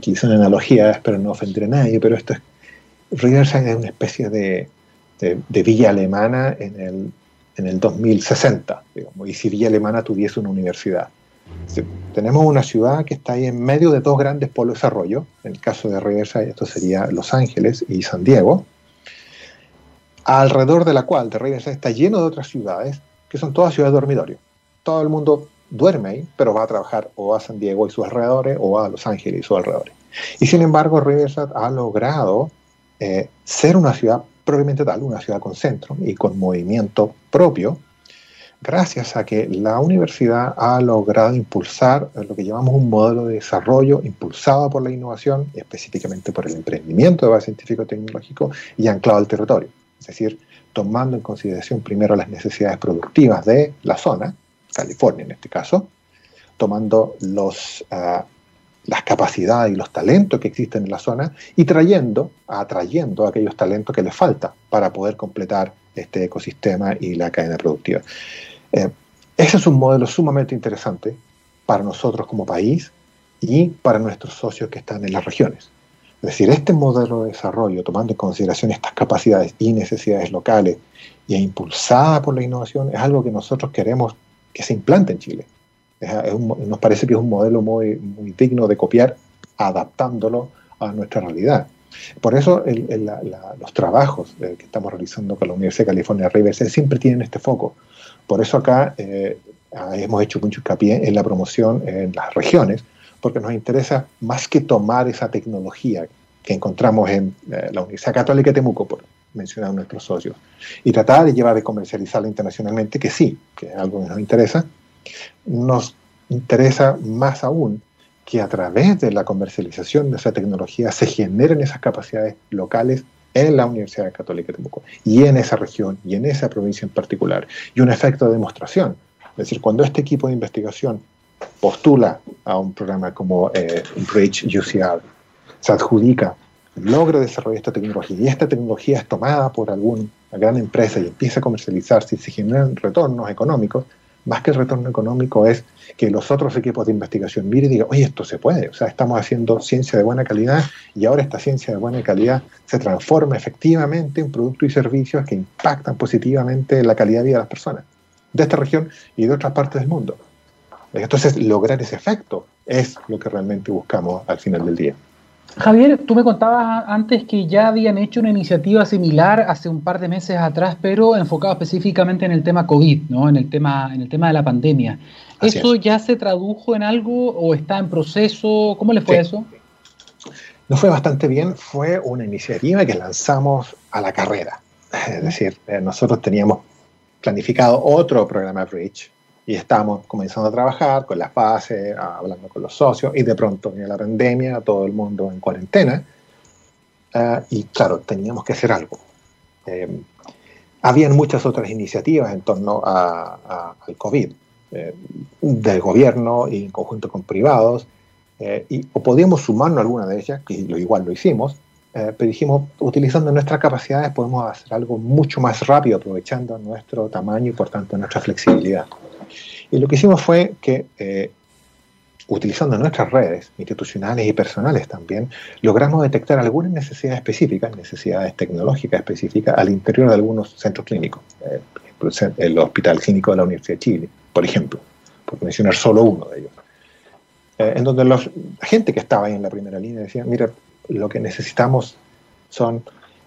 quizá una analogía, espero no ofender a nadie, pero esto es, Riverside es una especie de, de, villa alemana en el, en el 2060, digamos, y si villa alemana tuviese una universidad. Tenemos una ciudad que está ahí en medio de dos grandes polos de desarrollo. En el caso de Riverside, esto sería Los Ángeles y San Diego. Alrededor de la cual de Riverside está lleno de otras ciudades que son todas ciudades de dormitorio. Todo el mundo duerme ahí, pero va a trabajar o a San Diego y sus alrededores o a Los Ángeles y sus alrededores. Y sin embargo, Riverside ha logrado eh, ser una ciudad propiamente tal, una ciudad con centro y con movimiento propio, gracias a que la universidad ha logrado impulsar lo que llamamos un modelo de desarrollo impulsado por la innovación, específicamente por el emprendimiento de base científico-tecnológico y anclado al territorio. Es decir, tomando en consideración primero las necesidades productivas de la zona, California en este caso, tomando ah, las capacidades y los talentos que existen en la zona y trayendo, atrayendo aquellos talentos que les falta para poder completar este ecosistema y la cadena productiva. Eh, ese es un modelo sumamente interesante para nosotros como país y para nuestros socios que están en las regiones. Es decir, este modelo de desarrollo, tomando en consideración estas capacidades y necesidades locales y impulsada por la innovación, es algo que nosotros queremos que se implante en Chile. nos parece que es un modelo muy, digno de copiar, adaptándolo a nuestra realidad. Por eso los trabajos que estamos realizando con la Universidad de California Riverside siempre tienen este foco, por eso acá eh, hemos hecho mucho hincapié en la promoción en las regiones, porque nos interesa más que tomar esa tecnología que encontramos en eh, la Universidad Católica de Temuco, por mencionar a nuestros socios, y tratar de llevar de comercializarla internacionalmente, que sí, que es algo que nos interesa, nos interesa más aún que a través de la comercialización de esa tecnología se generen esas capacidades locales en la Universidad Católica de Temuco y en esa región y en esa provincia en particular. Y un efecto de demostración. Es decir, cuando este equipo de investigación postula a un programa como eh, Bridge UCR, se adjudica, logra desarrollar esta tecnología y esta tecnología es tomada por alguna gran empresa y empieza a comercializarse y se generan retornos económicos, más que el retorno económico es que los otros equipos de investigación miren y digan, oye, esto se puede, o sea, estamos haciendo ciencia de buena calidad y ahora esta ciencia de buena calidad se transforma efectivamente en productos y servicios que impactan positivamente la calidad de vida de las personas de esta región y de otras partes del mundo. Entonces, lograr ese efecto es lo que realmente buscamos al final del día. Javier, tú me contabas antes que ya habían hecho una iniciativa similar hace un par de meses atrás, pero enfocado específicamente en el tema COVID, ¿no? En el tema, en el tema de la pandemia. ¿Eso ya se tradujo en algo o está en proceso? ¿Cómo le fue eso? Nos fue bastante bien. Fue una iniciativa que lanzamos a la carrera. Es decir, eh, nosotros teníamos planificado otro programa Bridge y estábamos comenzando a trabajar con las bases, hablando con los socios, y de pronto viene la pandemia, todo el mundo en cuarentena, uh, y claro, teníamos que hacer algo. Eh, habían muchas otras iniciativas en torno a, al COVID, eh, del gobierno y en conjunto con privados, eh, y, o podíamos sumarnos a alguna de ellas, que lo, igual lo hicimos, pero dijimos, utilizando nuestras capacidades podemos hacer algo mucho más rápido, aprovechando nuestro tamaño y por tanto nuestra flexibilidad. Y lo que hicimos fue que, eh, utilizando nuestras redes institucionales y personales también, logramos detectar algunas necesidades específicas, necesidades tecnológicas específicas al interior de algunos centros clínicos. Eh, el Hospital Clínico de la Universidad de Chile, por ejemplo, por mencionar solo uno de ellos. Eh, en donde la gente que estaba ahí en la primera línea decía, mira, lo que necesitamos son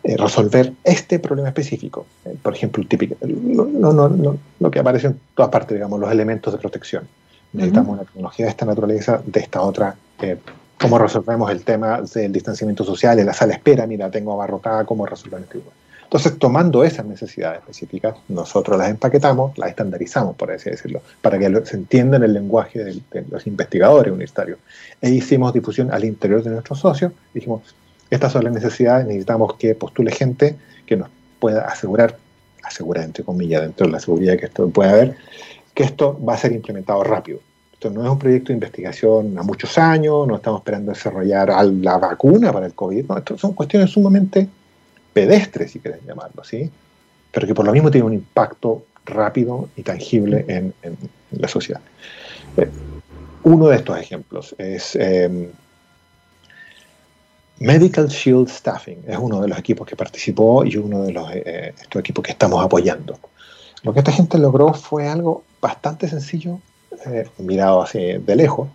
eh, resolver este problema específico. Eh, por ejemplo, típico, no, no, no, lo que aparece en todas partes, digamos, los elementos de protección. Necesitamos una tecnología de esta naturaleza, de esta otra. Eh, ¿Cómo resolvemos el tema del distanciamiento social en la sala espera? Mira, tengo abarrotada, ¿cómo resolver esto? Entonces, tomando esas necesidades específicas, nosotros las empaquetamos, las estandarizamos, por así decirlo, para que se entienda en el lenguaje de, los investigadores universitarios. E hicimos difusión al interior de nuestros socios. Dijimos, estas son las necesidades, necesitamos que postule gente que nos pueda asegurar, asegurar entre comillas, dentro de la seguridad que esto puede haber, que esto va a ser implementado rápido. Esto no es un proyecto de investigación a muchos años, no estamos esperando desarrollar la vacuna para el COVID, no, son cuestiones sumamente pedestres, si querés llamarlo así, pero que por lo mismo tienen un impacto rápido y tangible en, la sociedad. Eh, uno de estos ejemplos es em, Medical Shield Staffing, es uno de los equipos que participó y uno de los eh, estos equipos que estamos apoyando. Lo que esta gente logró fue algo bastante sencillo, eh, mirado así de lejos,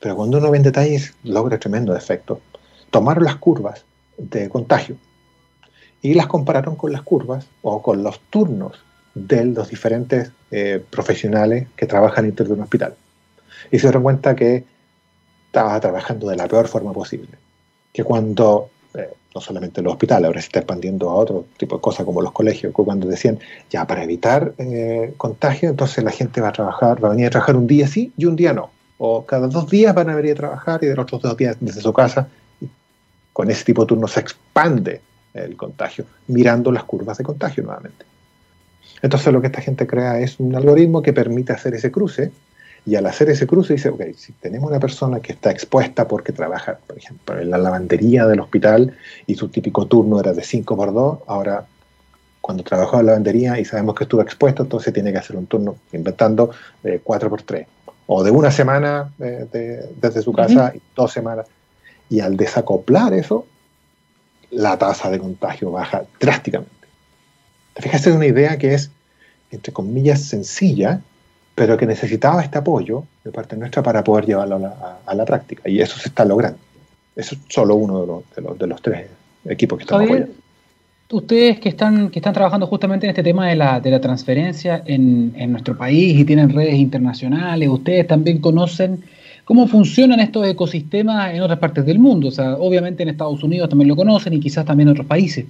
pero cuando uno ve en detalles logra tremendo efecto. Tomaron las curvas de contagio y las compararon con las curvas o con los turnos de los diferentes eh, profesionales que trabajan dentro de un hospital. Y se dieron cuenta que estaba trabajando de la peor forma posible. Que cuando eh, no solamente los hospitales, ahora se está expandiendo a otro tipo de cosas como los colegios, cuando decían, ya para evitar eh, contagio, entonces la gente va a trabajar, va a venir a trabajar un día sí y un día no. O cada dos días van a venir a trabajar y de los otros dos días desde su casa. Con ese tipo de turno se expande el contagio, mirando las curvas de contagio nuevamente. Entonces lo que esta gente crea es un algoritmo que permite hacer ese cruce y al hacer ese cruce dice, ok, si tenemos una persona que está expuesta porque trabaja, por ejemplo, en la lavandería del hospital y su típico turno era de 5 por 2, ahora cuando trabajó en la lavandería y sabemos que estuvo expuesto, entonces tiene que hacer un turno inventando de 4 por 3 o de una semana eh, desde su casa y dos semanas. Y al desacoplar eso, la tasa de contagio baja drásticamente. Fíjate, es una idea que es, entre comillas, sencilla, pero que necesitaba este apoyo de parte nuestra para poder llevarlo a la, práctica. Y eso se está logrando. Eso es solo uno de los, de los, tres equipos que estamos apoyando. Ustedes que están, que están trabajando justamente en este tema de la, de la transferencia en, en, nuestro país y tienen redes internacionales, ustedes también conocen cómo funcionan estos ecosistemas en otras partes del mundo. O sea, obviamente en Estados Unidos también lo conocen y quizás también en otros países.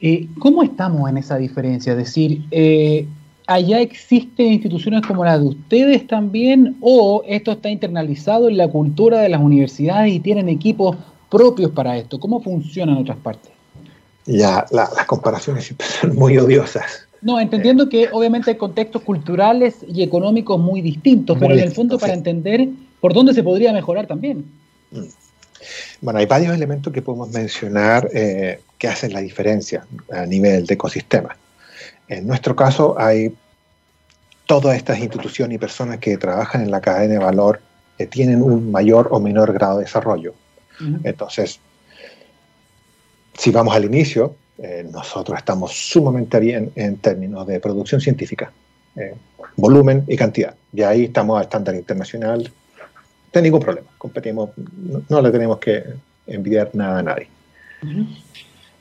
Eh, ¿Cómo estamos en esa diferencia? Es decir, eh, allá existen instituciones como la de ustedes también o esto está internalizado en la cultura de las universidades y tienen equipos propios para esto? ¿Cómo funciona en otras partes? Ya, las comparaciones siempre son muy odiosas. No, entendiendo que obviamente hay contextos culturales y económicos muy distintos, pero en el fondo para entender por dónde se podría mejorar también. Mm. Bueno, hay varios elementos que podemos mencionar eh, que hacen la diferencia a nivel de ecosistema. En nuestro caso hay todas estas instituciones y personas que trabajan en la cadena de valor que tienen un mayor o menor grado de desarrollo. Entonces, si vamos al inicio, eh, nosotros estamos sumamente bien en términos de producción científica, eh, volumen y cantidad. Y ahí estamos a estándar internacional, no ningún problema, competimos, no, le tenemos que envidiar nada a nadie.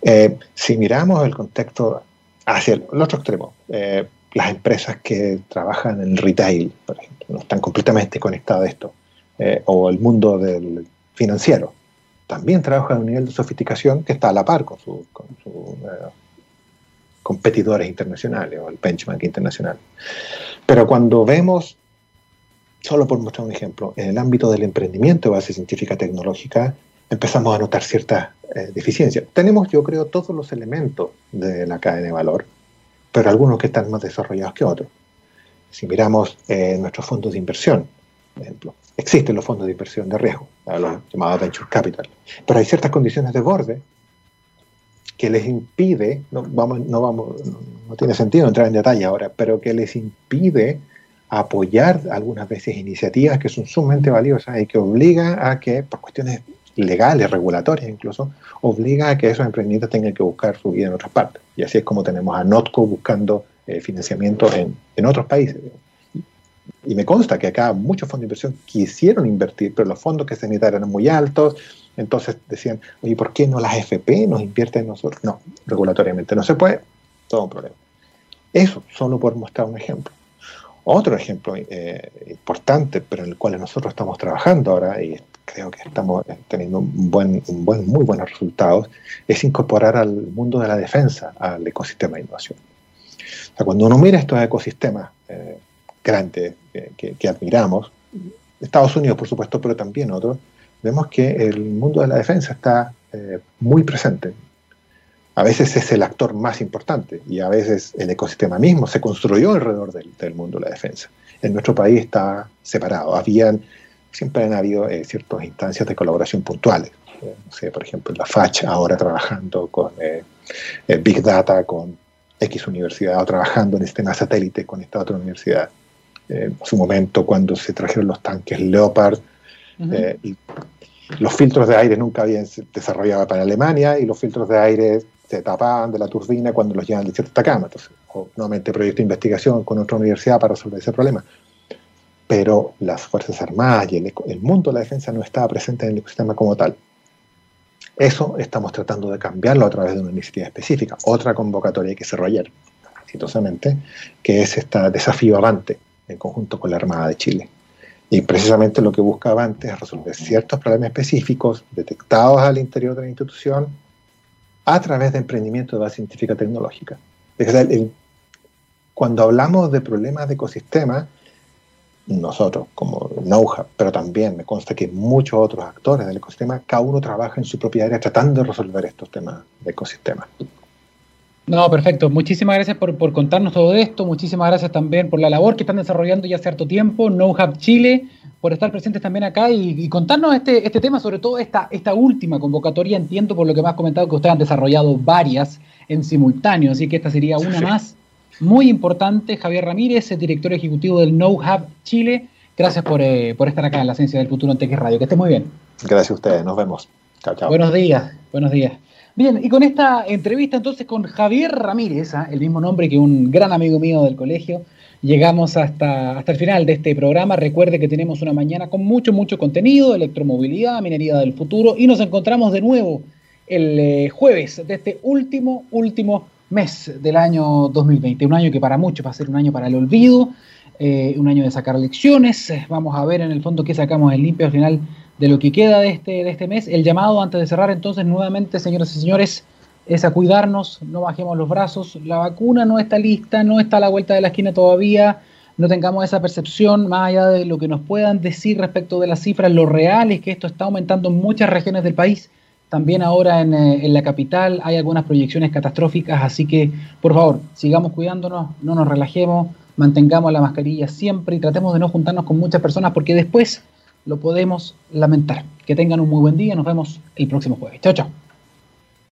Eh, si miramos el contexto hacia el, otro extremo, eh, las empresas que trabajan en retail, por ejemplo, no están completamente conectadas a esto, eh, o el mundo del financiero, también trabajan a un nivel de sofisticación que está a la par con sus competidores internacionales o el benchmark internacional. Pero cuando vemos, solo por mostrar un ejemplo, en el ámbito del emprendimiento de base científica tecnológica, empezamos a notar ciertas eh, deficiencias. Tenemos, yo creo, todos los elementos de la cadena de valor, pero algunos que están más desarrollados que otros. Si miramos eh, nuestros fondos de inversión, por ejemplo, existen los fondos de inversión de riesgo, los llamados venture capital, pero hay ciertas condiciones de borde que les impide, no, vamos, no, vamos, no tiene sentido entrar en detalle ahora, pero que les impide apoyar algunas veces iniciativas que son sumamente valiosas y que obligan a que, por cuestiones legales, regulatorias incluso, obliga a que esos emprendimientos tengan que buscar su vida en otras partes. Y así es como tenemos a Notco buscando eh, financiamiento en, en, otros países. Y me consta que acá muchos fondos de inversión quisieron invertir, pero los fondos que se necesitaban eran muy altos. Entonces decían, oye, ¿por qué no las FP nos invierten en nosotros? No, regulatoriamente no se puede, todo un problema. Eso, solo por mostrar un ejemplo. Otro ejemplo eh, importante, pero en el cual nosotros estamos trabajando ahora y creo que estamos teniendo un buen, un buen, muy buenos resultados, es incorporar al mundo de la defensa al ecosistema de innovación. O sea, cuando uno mira estos ecosistemas eh, grandes que, admiramos, Estados Unidos por supuesto, pero también otros, vemos que el mundo de la defensa está eh, muy presente. A veces es el actor más importante y a veces el ecosistema mismo se construyó alrededor del, del mundo de la defensa. En nuestro país está separado. Habían siempre han habido eh, ciertas instancias de colaboración puntuales. Eh, no sé, por ejemplo, la FACH ahora trabajando con eh, Big Data, con X universidad, o trabajando en sistema satélite con esta otra universidad. en su momento, cuando se trajeron los tanques Leopard, y los filtros de aire nunca habían desarrollado para Alemania y los filtros de aire se tapaban de la turbina cuando los llevan de cierta cama. Entonces, nuevamente proyecto de investigación con otra universidad para resolver ese problema pero las Fuerzas Armadas y el, mundo de la defensa no estaba presente en el ecosistema como tal. Eso estamos tratando de cambiarlo a través de una iniciativa específica, otra convocatoria que cerró ayer, exitosamente, que es este desafío Avante, en conjunto con la Armada de Chile. Y precisamente lo que busca Avante es resolver ciertos problemas específicos detectados al interior de la institución a través de emprendimiento de base científica tecnológica. cuando hablamos de problemas de ecosistema, nosotros como Knowhow, pero también me consta que muchos otros actores del ecosistema, cada uno trabaja en su propia área tratando de resolver estos temas de ecosistema. No, perfecto. Muchísimas gracias por, por, contarnos todo esto. Muchísimas gracias también por la labor que están desarrollando ya hace cierto tiempo. Hub Chile, por estar presentes también acá y, contarnos este, este tema, sobre todo esta, esta última convocatoria. Entiendo por lo que me has comentado que ustedes han desarrollado varias en simultáneo, así que esta sería una más muy importante. Javier Ramírez, director ejecutivo del Know Hub Chile. Gracias eh, por, estar acá en la Ciencia del Futuro en TX Radio. Que esté muy bien. Gracias a ustedes. Nos vemos. Chao, chao. Buenos días. Buenos días. Bien, y con esta entrevista entonces con Javier Ramírez, ¿ah? el mismo nombre que un gran amigo mío del colegio, llegamos hasta, hasta el final de este programa. Recuerde que tenemos una mañana con mucho, mucho contenido, electromovilidad, minería del futuro, y nos encontramos de nuevo el eh, jueves de este último, último mes del año 2020, un año que para muchos va a ser un año para el olvido, eh, un año de sacar lecciones, vamos a ver en el fondo qué sacamos en limpio al final de lo que queda de este, de este mes. El llamado antes de cerrar entonces nuevamente, señoras y señores, es a cuidarnos, no bajemos los brazos, la vacuna no está lista, no está a la vuelta de la esquina todavía, no tengamos esa percepción más allá de lo que nos puedan decir respecto de las cifras, lo real es que esto está aumentando en muchas regiones del país también ahora eh, en, la capital hay algunas proyecciones catastróficas, así que por favor, sigamos cuidándonos, no nos relajemos, mantengamos la mascarilla siempre y tratemos de no juntarnos con muchas personas porque después lo podemos lamentar. Que tengan un muy buen día, nos vemos el próximo jueves. Chao, chao.